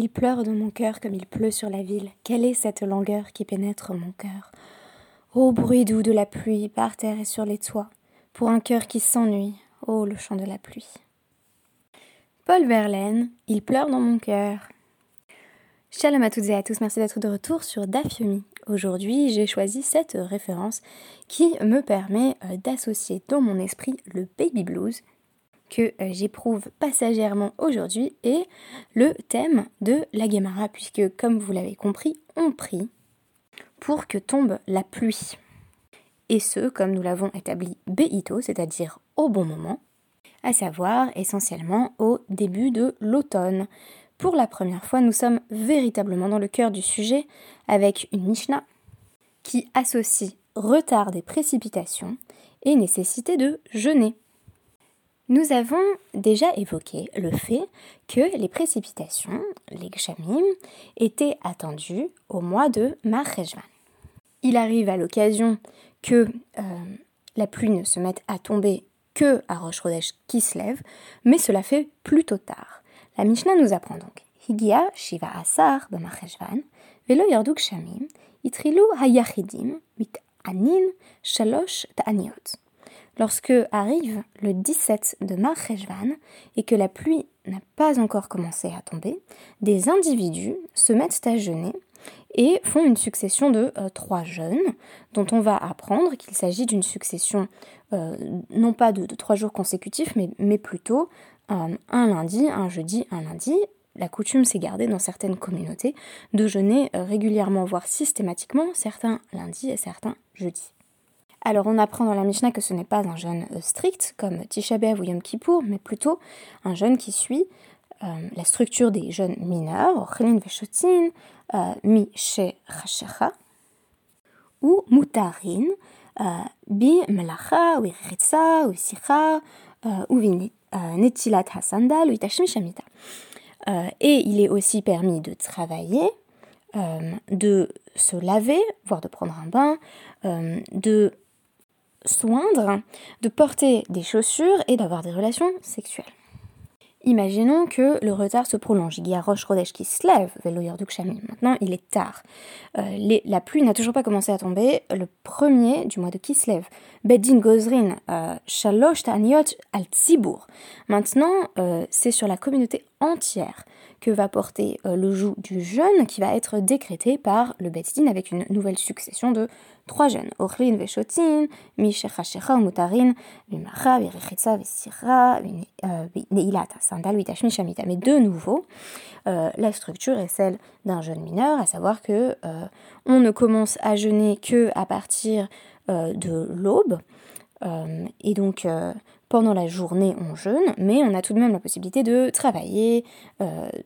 Il pleure dans mon cœur comme il pleut sur la ville. Quelle est cette langueur qui pénètre mon cœur? Ô bruit doux de la pluie par terre et sur les toits, pour un cœur qui s'ennuie, ô le chant de la pluie. Paul Verlaine, Il pleure dans mon cœur. Shalom à toutes et à tous, merci d'être de retour sur Dafyomi. Aujourd'hui, j'ai choisi cette référence qui me permet euh, d'associer dans mon esprit le baby blues que euh, j'éprouve passagèrement aujourd'hui et le thème de la Gemara, puisque comme vous l'avez compris, on prie pour que tombe la pluie. Et ce, comme nous l'avons établi béito, c'est-à-dire au bon moment, à savoir essentiellement au début de l'automne. Pour la première fois, nous sommes véritablement dans le cœur du sujet avec une Mishnah qui associe retard des précipitations et nécessité de jeûner. Nous avons déjà évoqué le fait que les précipitations, les gshamim, étaient attendues au mois de Marcheshvan. Il arrive à l'occasion que euh, la pluie ne se mette à tomber que à Rosh Chodesh qui se lève, mais cela fait plutôt tard. La Mishnah nous apprend donc Higia Shiva Asar B'Marcheshvan, Velo Yarduk Shamim, Itrilu Hayachidim, Mit Anin Shalosh Ta'aniot lorsque arrive le 17 de Marcheshvan et que la pluie n'a pas encore commencé à tomber, des individus se mettent à jeûner et font une succession de euh, trois jeûnes dont on va apprendre qu'il s'agit d'une succession euh, non pas de, trois jours consécutifs mais, mais plutôt euh, un lundi, un jeudi, un lundi. La coutume s'est gardée dans certaines communautés de jeûner régulièrement, voire systématiquement, certains lundis et certains jeudis. Alors on apprend dans la Mishnah que ce n'est pas un jeûne euh, strict comme Tisha ou Yom Kippour, mais plutôt un jeûne qui suit euh, la structure des jeûnes mineurs, Ochelin Veshotin, euh, Mi She ou Mutarin, Bi Melacha, ou Iritza, ou Sicha, ou Netilat Hasandal, ou Shamita. Et il est aussi permis de travailler, de se laver, voire de prendre un bain, de soindre, de porter des chaussures et d'avoir des relations sexuelles. Imaginons que le retard se prolonge. Il y a Roche Rodesh qui se lève, Shami. Maintenant, il est tard. Euh, la pluie n'a toujours pas commencé à tomber. Le premier du mois de Kislev. Beddin Gozrin, euh, Shalosh Ta'aniot al Tzibur. Maintenant, euh, c'est sur la communauté entière que va porter le joug du jeûne qui va être décrété par le Beddin avec une nouvelle succession de trois jeunes, Veshotin, Mishecha Mutarin, Vimacha, Virechitza, Vesira, Neilata, Sandal, Vitashmi, Shamita. Mais de nouveau, euh, la structure est celle d'un jeûne mineur, à savoir que euh, on ne commence à jeûner que à partir euh, de l'aube, et donc pendant la journée on jeûne, mais on a tout de même la possibilité de travailler,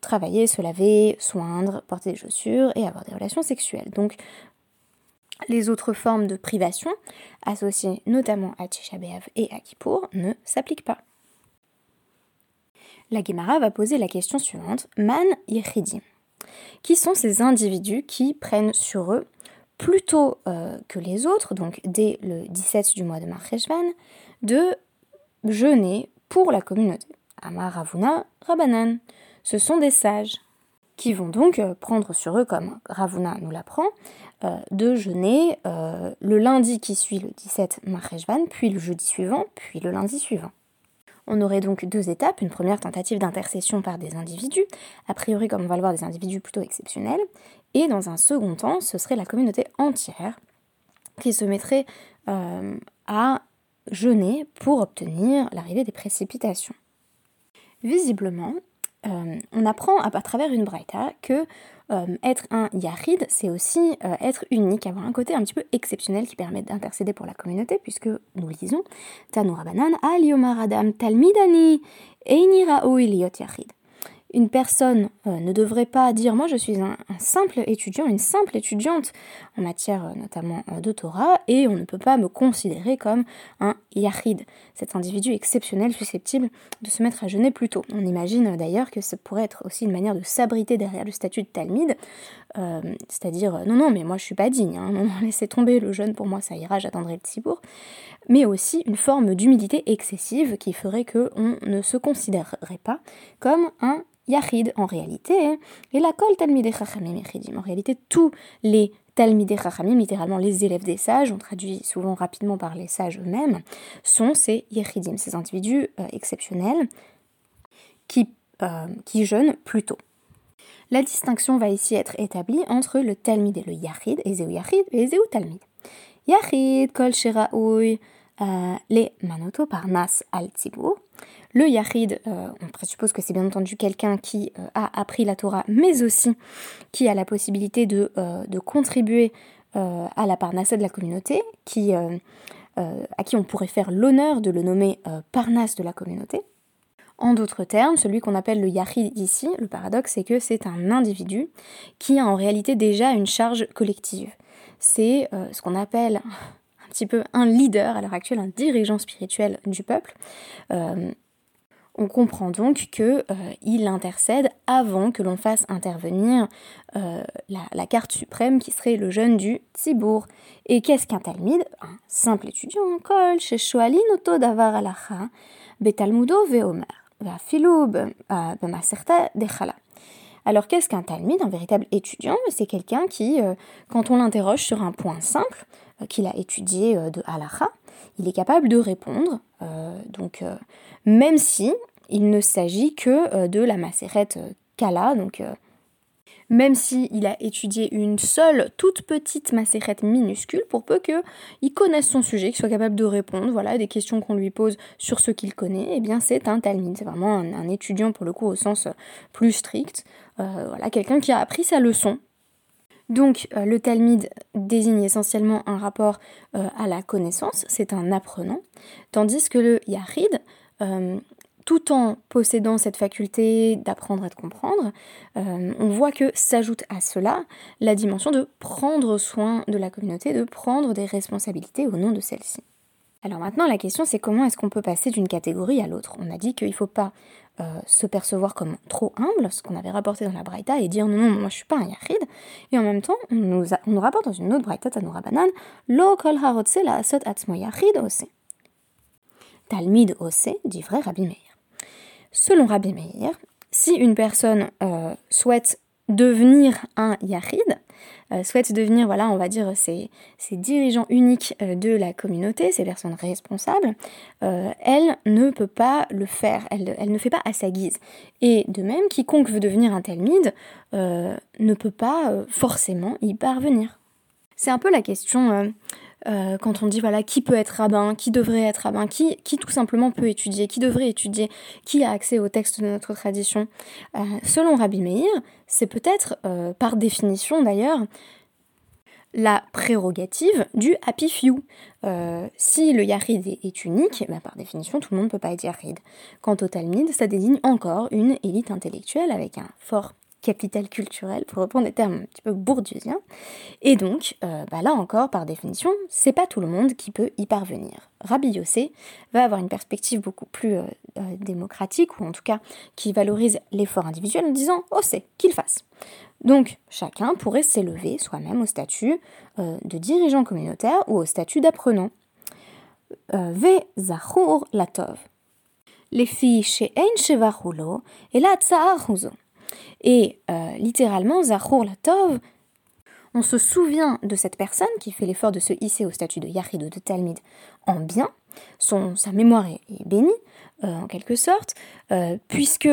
travailler, se laver, soindre, porter des chaussures et avoir des relations sexuelles. Donc les autres formes de privation, associées notamment à Tisha et à Kippour, ne s'appliquent pas. La Gemara va poser la question suivante Man Yechidim. Qui sont ces individus qui prennent sur eux, plutôt euh, que les autres, donc dès le 17 du mois de Marcheshvan, de jeûner pour la communauté Amar Ravuna Rabanan. Ce sont des sages qui vont donc euh, prendre sur eux, comme Ravuna nous l'apprend, euh, de jeûner euh, le lundi qui suit le 17 Marcheshvan, puis le jeudi suivant, puis le lundi suivant. On aurait donc deux étapes, une première tentative d'intercession par des individus, a priori comme on va le voir des individus plutôt exceptionnels, et dans un second temps, ce serait la communauté entière qui se mettrait à jeûner pour obtenir l'arrivée des précipitations. Visiblement, euh, on apprend à, travers une braïta que euh, être un yahid, c'est aussi euh, être unique, avoir un côté un petit peu exceptionnel qui permet d'intercéder pour la communauté, puisque nous lisons Tanoura Banan, Al Yomar Adam Talmidani, Einira Oiliot Yahid une personne euh, ne devrait pas dire moi je suis un, simple étudiant, une simple étudiante en matière euh, notamment euh, de Torah et on ne peut pas me considérer comme un yachid, cet individu exceptionnel susceptible de se mettre à jeûner plus tôt. On imagine d'ailleurs que ça pourrait être aussi une manière de s'abriter derrière le statut de Talmide, c'est-à-dire non non mais moi je suis pas digne, hein, laissez tomber le jeûne pour moi ça ira, j'attendrai le tibour, mais aussi une forme d'humilité excessive qui ferait qu'on ne se considérerait pas comme un Yachid en réalité, et la kol Talmidei Chachamim. En réalité, tous les Talmidei Chachamim, littéralement les élèves des sages, on traduit souvent rapidement par les sages eux-mêmes, sont ces Yechidim, ces individus euh, exceptionnels qui, euh, qui jeûnent plus tôt. La distinction va ici être établie entre le Talmid et le Yachid, Ezeu Yachid et Ezeu Talmid. Yachid, Kol Sheraoui, euh, les Manoto Parnas al Tzibur. Le Yachid, euh, on présuppose que c'est bien entendu quelqu'un qui euh, a appris la Torah, mais aussi qui a la possibilité de, contribuer à la Parnassa de la communauté, à qui on pourrait faire l'honneur de le nommer Parnas de la communauté. En d'autres termes, celui qu'on appelle le Yachid ici, le paradoxe, c'est que c'est un individu qui a en réalité déjà une charge collective. C'est ce qu'on appelle un petit peu un leader à l'heure actuelle, un dirigeant spirituel du peuple. Euh, on comprend donc qu'il euh, intercède avant que l'on fasse intervenir euh, la, carte suprême qui serait le jeune du Tzibour. Et qu'est-ce qu'un Talmide Un simple étudiant en kol, chez Shoalin Oto Davar Alacha, Betalmudo Veomer, Vafilou Bemaserta Dechala. Alors qu'est-ce qu'un Talmide Un véritable étudiant, c'est quelqu'un qui, quand on l'interroge sur un point simple, euh, qu'il a étudié euh, de halacha, il est capable de répondre. Euh, donc, même si il ne s'agit que de la macérette Kala, donc même s'il il a étudié une seule toute petite macérette minuscule, pour peu qu'il connaisse son sujet, qu'il soit capable de répondre voilà, des questions qu'on lui pose sur ce qu'il connaît, eh bien c'est un talmide, c'est vraiment un, étudiant pour le coup au sens plus strict, voilà, quelqu'un qui a appris sa leçon donc euh, le Talmud désigne essentiellement un rapport euh, à la connaissance, c'est un apprenant, tandis que le Yahid, euh, tout en possédant cette faculté d'apprendre et de comprendre, on voit que s'ajoute à cela la dimension de prendre soin de la communauté, de prendre des responsabilités au nom de celle-ci. Alors maintenant, la question c'est comment est-ce qu'on peut passer d'une catégorie à l'autre? On a dit qu'il ne faut pas euh, se percevoir comme trop humble, ce qu'on avait rapporté dans la Braïta, et dire non, non, moi je suis pas un Yachid. Et en même temps, on nous, on rapporte dans une autre Braïta, Tanoura Banan, Lo kol harotse la asot atzmo ose. Talmid ose, dit vrai Rabbi Meir. Selon Rabbi Meir, si une personne euh, souhaite devenir un Yachid, souhaitent devenir, voilà, on va dire, ces, dirigeants uniques euh, de la communauté, ces personnes responsables, euh, elle ne peut pas le faire, elle, elle, ne fait pas à sa guise. Et de même, quiconque veut devenir un Talmide ne peut pas forcément y parvenir. C'est un peu la question euh, quand on dit voilà qui peut être rabbin, qui devrait être rabbin, qui, qui tout simplement peut étudier, qui devrait étudier, qui a accès au texte de notre tradition. Euh, selon Rabbi Meir, c'est peut-être, euh, par définition d'ailleurs, la prérogative du happy few. si le yarid est, unique, bah, par définition, tout le monde ne peut pas être yarid. Quant au Talmud, ça désigne encore une élite intellectuelle avec un fort capital culturel, pour reprendre des termes un petit peu bourdieusiens. Et donc, euh, bah là encore, par définition, c'est pas tout le monde qui peut y parvenir. Rabbi Yossé va avoir une perspective beaucoup plus euh, euh, démocratique, ou en tout cas qui valorise l'effort individuel en disant « oh c'est, qu'il fasse ». Donc, chacun pourrait s'élever soi-même au statut de dirigeant communautaire ou au statut d'apprenant. Ve zachur latov. Les filles chez Ein et la et euh, littéralement, Zachor Latov, on se souvient de cette personne qui fait l'effort de se hisser au statut de Yachid ou de Talmid en bien, son, sa mémoire est, bénie, euh, en quelque sorte, euh, puisque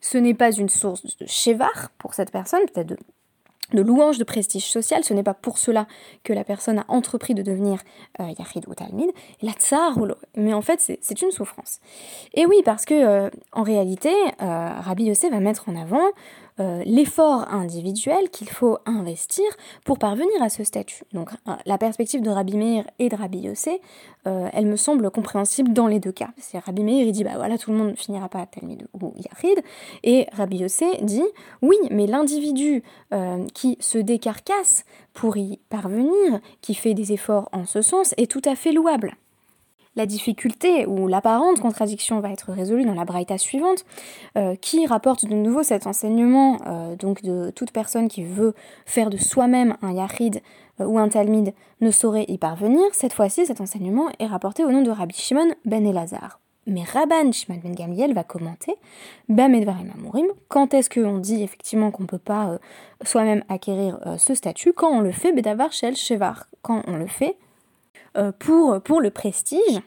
ce n'est pas une source de chevar pour cette personne, peut-être de de louange de prestige social. Ce n'est pas pour cela que la personne a entrepris de devenir euh, Yachid ou Talmid. Et la tsar Mais en fait, c'est une souffrance. Et oui, parce que euh, en réalité, euh, Rabbi Yossé va mettre en avant euh, l'effort individuel qu'il faut investir pour parvenir à ce statut. Donc euh, la perspective de Rabbi Meir et de Rabbi Yossé, euh, elle me semble compréhensible dans les deux cas. C'est Rabbi Meir, il dit bah voilà, tout le monde ne finira pas Talmud ou Yahid, et Rabbi Yossé dit oui, mais l'individu qui se décarcasse pour y parvenir, qui fait des efforts en ce sens, est tout à fait louable. La difficulté ou l'apparente contradiction va être résolue dans la braïta suivante, euh, qui rapporte de nouveau cet enseignement euh, donc de toute personne qui veut faire de soi-même un yachid euh, ou un talmid ne saurait y parvenir. Cette fois-ci, cet enseignement est rapporté au nom de Rabbi Shimon ben Elazar. Mais Rabban Shimon Ben Gamliel va commenter Bamedvarim Amorim, quand est-ce qu'on dit effectivement qu'on ne peut pas soi-même acquérir ce statut Quand on le fait Bedavar Shel Shevar, quand on le fait pour, pour le prestige,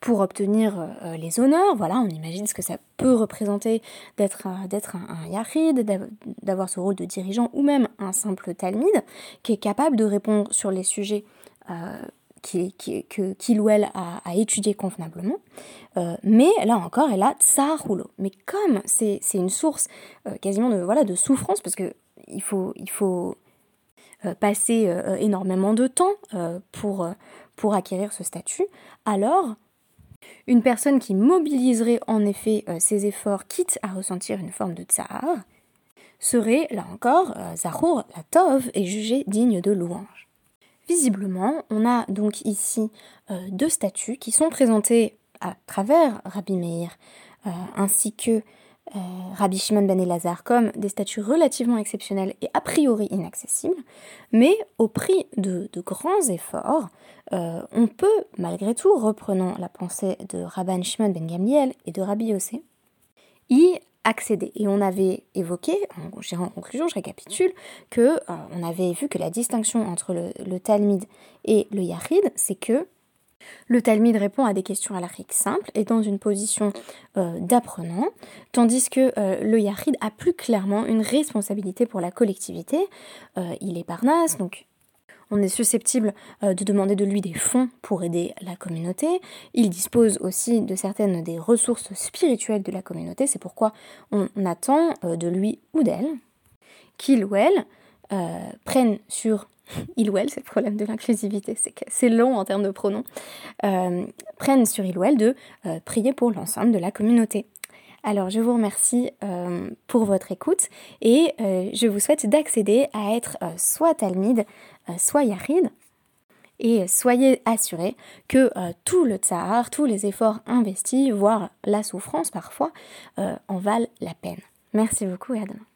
pour obtenir les honneurs, voilà, on imagine ce que ça peut représenter d'être d'être un, un yachid, d'avoir ce rôle de dirigeant ou même un simple talmide qui est capable de répondre sur les sujets qu'il ou elle a, étudié convenablement. Euh, mais là encore, elle a rouleau. Mais comme c'est une source euh, quasiment de, voilà, de souffrance, parce qu'il faut, il faut euh, passer énormément de temps pour, pour acquérir ce statut, alors une personne qui mobiliserait en effet ses efforts, quitte à ressentir une forme de tsar, serait, là encore, Zahour, la Tov, et jugée digne de louange. Visiblement, on a donc ici euh, deux statues qui sont présentées à travers Rabbi Meir euh, ainsi que euh, Rabbi Shimon ben Elazar comme des statues relativement exceptionnelles et a priori inaccessibles, mais au prix de, grands efforts, on peut malgré tout, reprenant la pensée de Rabban Shimon ben Gamliel et de Rabbi Yossé, y accéder. Et on avait évoqué, en, conclusion, je récapitule, que euh, on avait vu que la distinction entre le, Talmud et le Yahid, c'est que le Talmud répond à des questions à l'Afrique simple et dans une position euh, d'apprenant, tandis que euh, le Yahid a plus clairement une responsabilité pour la collectivité. il est parnasse, donc on est susceptible euh, de demander de lui des fonds pour aider la communauté. Il dispose aussi de certaines des ressources spirituelles de la communauté. C'est pourquoi on attend euh, de lui ou d'elle qu'il ou elle euh, prenne sur il ou elle, c'est le problème de l'inclusivité, c'est long en termes de pronoms, prennent sur il ou elle de prier pour l'ensemble de la communauté. Alors je vous remercie pour votre écoute et je vous souhaite d'accéder à être soit Talmide, euh, soit Yahid, et soyez assurés que euh, tout le tsar, tous les efforts investis, voire la souffrance parfois, euh, en valent la peine. Merci beaucoup et à demain.